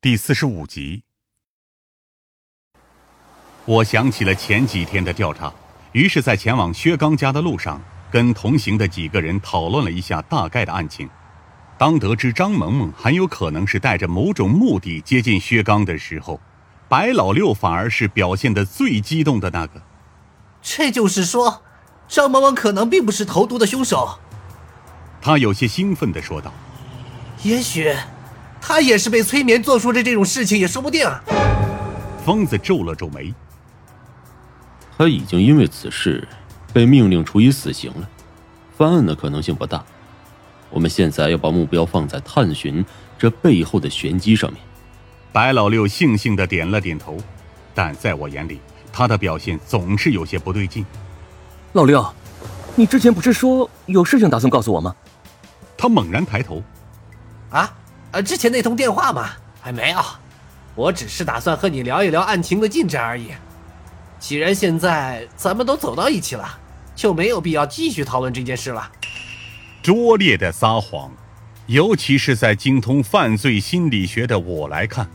第四十五集。我想起了前几天的调查，于是，在前往薛刚家的路上，跟同行的几个人讨论了一下大概的案情。当得知张萌萌很有可能是带着某种目的接近薛刚的时候，白老六反而是表现的最激动的那个。这就是说，张萌萌可能并不是投毒的凶手。他有些兴奋的说道：“也许。”他也是被催眠做出的这种事情，也说不定啊。疯子皱了皱眉。他已经因为此事被命令处以死刑了，翻案的可能性不大。我们现在要把目标放在探寻这背后的玄机上面。白老六悻悻的点了点头，但在我眼里，他的表现总是有些不对劲。老六，你之前不是说有事情打算告诉我吗？他猛然抬头。啊？呃，之前那通电话嘛，还没有。我只是打算和你聊一聊案情的进展而已。既然现在咱们都走到一起了，就没有必要继续讨论这件事了。拙劣的撒谎，尤其是在精通犯罪心理学的我来看，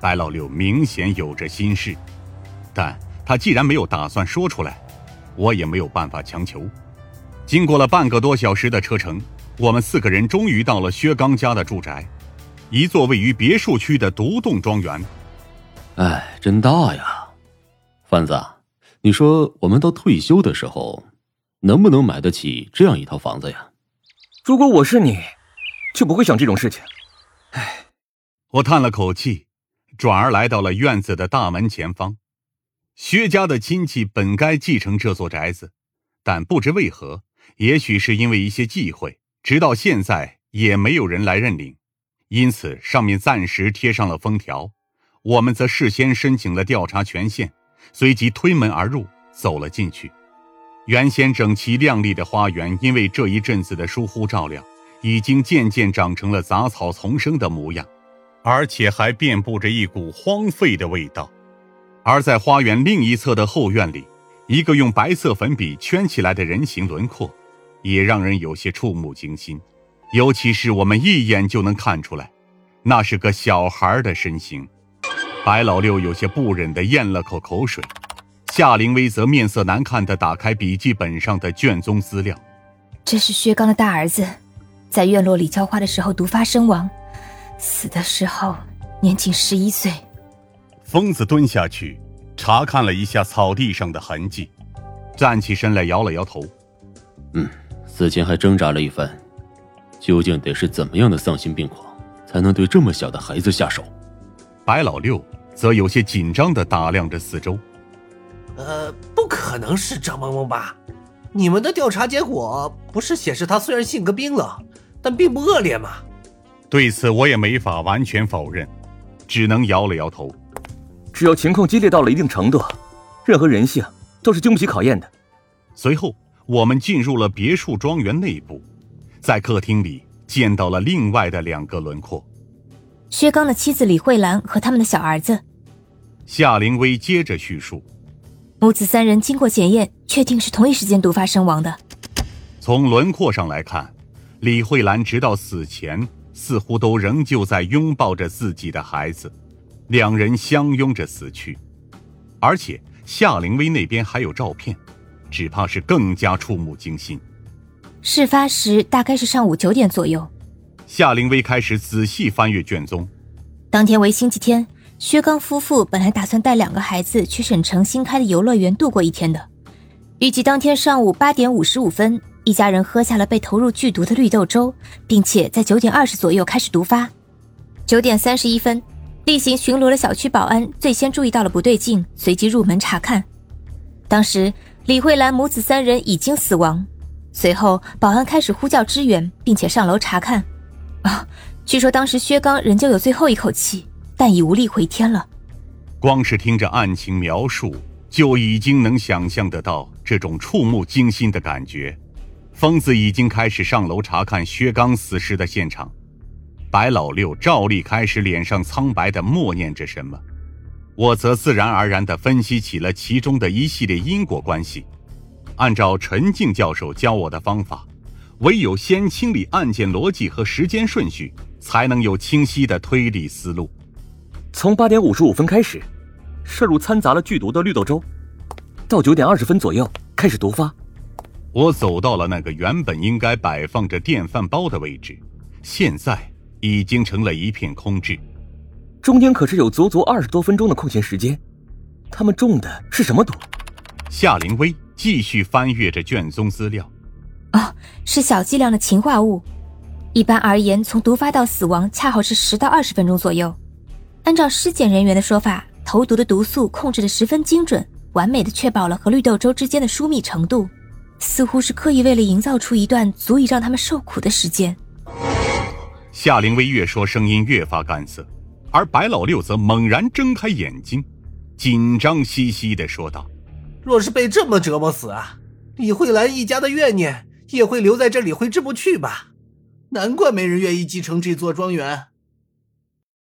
白老六明显有着心事。但他既然没有打算说出来，我也没有办法强求。经过了半个多小时的车程。我们四个人终于到了薛刚家的住宅，一座位于别墅区的独栋庄园。哎，真大呀！贩子，你说我们到退休的时候，能不能买得起这样一套房子呀？如果我是你，就不会想这种事情。哎，我叹了口气，转而来到了院子的大门前方。薛家的亲戚本该继承这座宅子，但不知为何，也许是因为一些忌讳。直到现在也没有人来认领，因此上面暂时贴上了封条。我们则事先申请了调查权限，随即推门而入，走了进去。原先整齐亮丽的花园，因为这一阵子的疏忽照料，已经渐渐长成了杂草丛生的模样，而且还遍布着一股荒废的味道。而在花园另一侧的后院里，一个用白色粉笔圈起来的人形轮廓。也让人有些触目惊心，尤其是我们一眼就能看出来，那是个小孩的身形。白老六有些不忍地咽了口口水，夏灵薇则面色难看地打开笔记本上的卷宗资料。这是薛刚的大儿子，在院落里浇花的时候毒发身亡，死的时候年仅十一岁。疯子蹲下去，查看了一下草地上的痕迹，站起身来摇了摇头，嗯。死前还挣扎了一番，究竟得是怎么样的丧心病狂，才能对这么小的孩子下手？白老六则有些紧张的打量着四周。呃，不可能是张萌萌吧？你们的调查结果不是显示他虽然性格冰冷，但并不恶劣吗？对此我也没法完全否认，只能摇了摇头。只要情况激烈到了一定程度，任何人性都是经不起考验的。随后。我们进入了别墅庄园内部，在客厅里见到了另外的两个轮廓：薛刚的妻子李慧兰和他们的小儿子。夏灵薇接着叙述：母子三人经过检验，确定是同一时间毒发身亡的。从轮廓上来看，李慧兰直到死前似乎都仍旧在拥抱着自己的孩子，两人相拥着死去。而且夏灵薇那边还有照片。只怕是更加触目惊心。事发时大概是上午九点左右。夏灵薇开始仔细翻阅卷宗。当天为星期天，薛刚夫妇本来打算带两个孩子去省城新开的游乐园度过一天的。预计当天上午八点五十五分，一家人喝下了被投入剧毒的绿豆粥，并且在九点二十左右开始毒发。九点三十一分，例行巡逻的小区保安最先注意到了不对劲，随即入门查看。当时。李慧兰母子三人已经死亡，随后保安开始呼叫支援，并且上楼查看。啊，据说当时薛刚仍旧有最后一口气，但已无力回天了。光是听着案情描述，就已经能想象得到这种触目惊心的感觉。疯子已经开始上楼查看薛刚死时的现场，白老六照例开始脸上苍白的默念着什么。我则自然而然地分析起了其中的一系列因果关系。按照陈静教授教我的方法，唯有先清理案件逻辑和时间顺序，才能有清晰的推理思路。从八点五十五分开始，摄入掺杂了剧毒的绿豆粥，到九点二十分左右开始毒发。我走到了那个原本应该摆放着电饭煲的位置，现在已经成了一片空置。中间可是有足足二十多分钟的空闲时间，他们中的是什么毒？夏灵薇继续翻阅着卷宗资料。哦，是小剂量的氰化物。一般而言，从毒发到死亡恰好是十到二十分钟左右。按照尸检人员的说法，投毒的毒素控制的十分精准，完美的确保了和绿豆粥之间的疏密程度，似乎是刻意为了营造出一段足以让他们受苦的时间。夏灵薇越说，声音越发干涩，而白老六则猛然睁开眼睛，紧张兮兮的说道：“若是被这么折磨死啊，李慧兰一家的怨念也会留在这里挥之不去吧？难怪没人愿意继承这座庄园。”